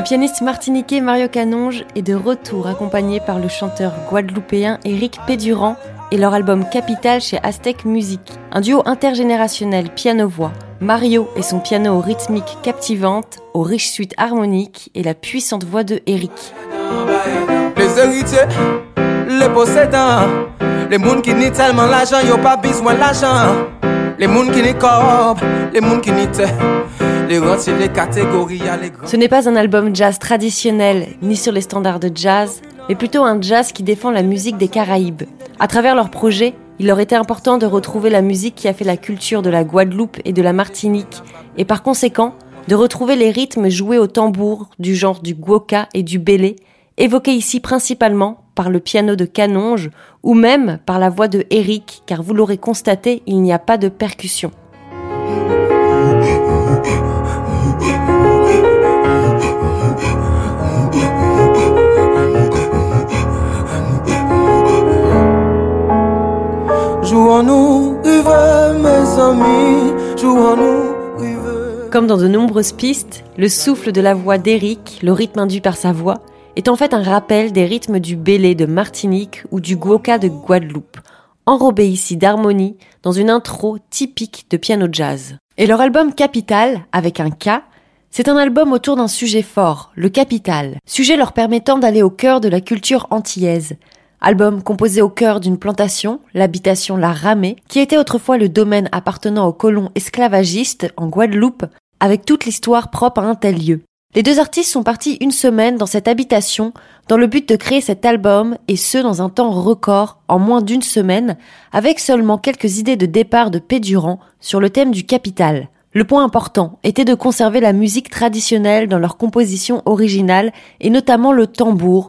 Le pianiste martiniquais Mario Canonge est de retour accompagné par le chanteur guadeloupéen Eric Pédurand et leur album Capital chez Aztec Music. Un duo intergénérationnel piano-voix. Mario et son piano aux rythmiques captivantes, aux riches suites harmoniques et la puissante voix de Eric. Les héritiers, les possédants, les mouns qui n'y tellement l'argent, y'ont pas besoin l'argent. Les mouns qui n'y corps, les mouns qui n'y les rentiers, les catégories, les Ce n'est pas un album jazz traditionnel, ni sur les standards de jazz, mais plutôt un jazz qui défend la musique des Caraïbes. À travers leur projet, il leur était important de retrouver la musique qui a fait la culture de la Guadeloupe et de la Martinique, et par conséquent, de retrouver les rythmes joués au tambour du genre du guoka et du bélé, évoqué ici principalement par le piano de Canonge ou même par la voix de Eric, car vous l'aurez constaté, il n'y a pas de percussion. Comme dans de nombreuses pistes, le souffle de la voix d'Eric, le rythme induit par sa voix, est en fait un rappel des rythmes du bélé de Martinique ou du guoka de Guadeloupe, enrobé ici d'harmonie dans une intro typique de piano jazz. Et leur album Capital, avec un K, c'est un album autour d'un sujet fort, le capital, sujet leur permettant d'aller au cœur de la culture antillaise. Album composé au cœur d'une plantation, l'habitation La Ramée, qui était autrefois le domaine appartenant aux colons esclavagistes en Guadeloupe, avec toute l'histoire propre à un tel lieu. Les deux artistes sont partis une semaine dans cette habitation dans le but de créer cet album et ce dans un temps record en moins d'une semaine avec seulement quelques idées de départ de Pédurant sur le thème du capital. Le point important était de conserver la musique traditionnelle dans leur composition originale et notamment le tambour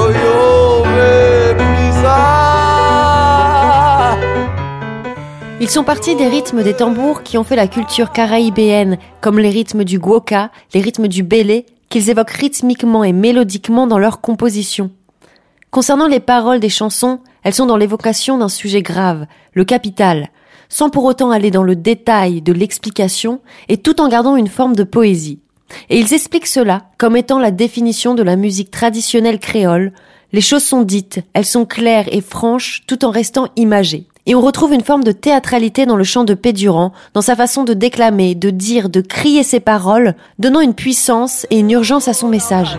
Ils sont partis des rythmes des tambours qui ont fait la culture caraïbéenne, comme les rythmes du guoka, les rythmes du bélé, qu'ils évoquent rythmiquement et mélodiquement dans leur composition. Concernant les paroles des chansons, elles sont dans l'évocation d'un sujet grave, le capital, sans pour autant aller dans le détail de l'explication et tout en gardant une forme de poésie. Et ils expliquent cela comme étant la définition de la musique traditionnelle créole. Les choses sont dites, elles sont claires et franches tout en restant imagées. Et on retrouve une forme de théâtralité dans le chant de Pédurant, dans sa façon de déclamer, de dire, de crier ses paroles, donnant une puissance et une urgence à son message.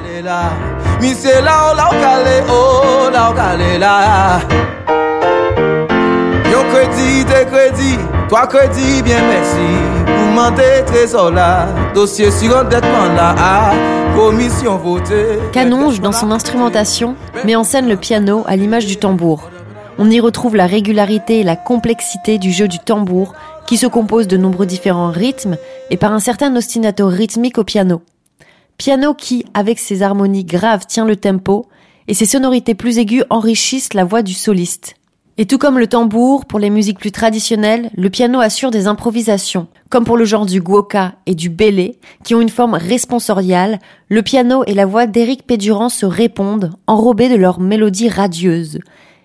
Canonge, dans son instrumentation, met en scène le piano à l'image du tambour. On y retrouve la régularité et la complexité du jeu du tambour, qui se compose de nombreux différents rythmes et par un certain ostinato rythmique au piano. Piano qui, avec ses harmonies graves, tient le tempo, et ses sonorités plus aiguës enrichissent la voix du soliste. Et tout comme le tambour, pour les musiques plus traditionnelles, le piano assure des improvisations. Comme pour le genre du guoka et du bélé, qui ont une forme responsoriale, le piano et la voix d'Éric Pédurand se répondent, enrobés de leur mélodie radieuse.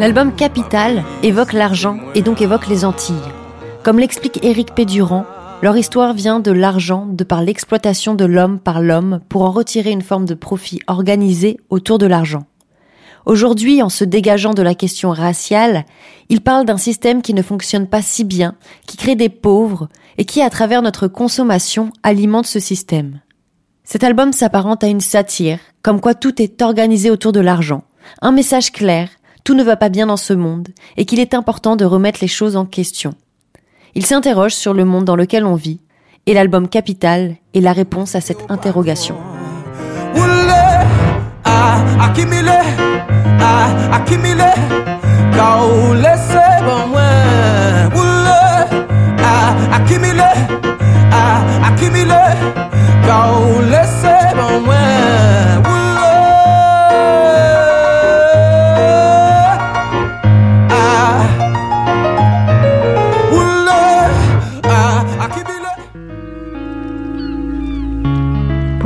L'album Capital évoque l'argent et donc évoque les Antilles. Comme l'explique Éric Pédurand, leur histoire vient de l'argent de par l'exploitation de l'homme par l'homme pour en retirer une forme de profit organisé autour de l'argent. Aujourd'hui, en se dégageant de la question raciale, il parle d'un système qui ne fonctionne pas si bien, qui crée des pauvres et qui, à travers notre consommation, alimente ce système. Cet album s'apparente à une satire, comme quoi tout est organisé autour de l'argent. Un message clair, tout ne va pas bien dans ce monde, et qu'il est important de remettre les choses en question. Il s'interroge sur le monde dans lequel on vit, et l'album Capital est la réponse à cette interrogation.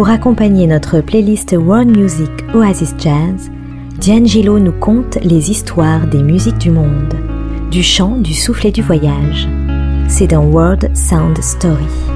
Pour accompagner notre playlist World Music Oasis Jazz, D'Angelo nous conte les histoires des musiques du monde, du chant, du souffle et du voyage. C'est dans World Sound Story.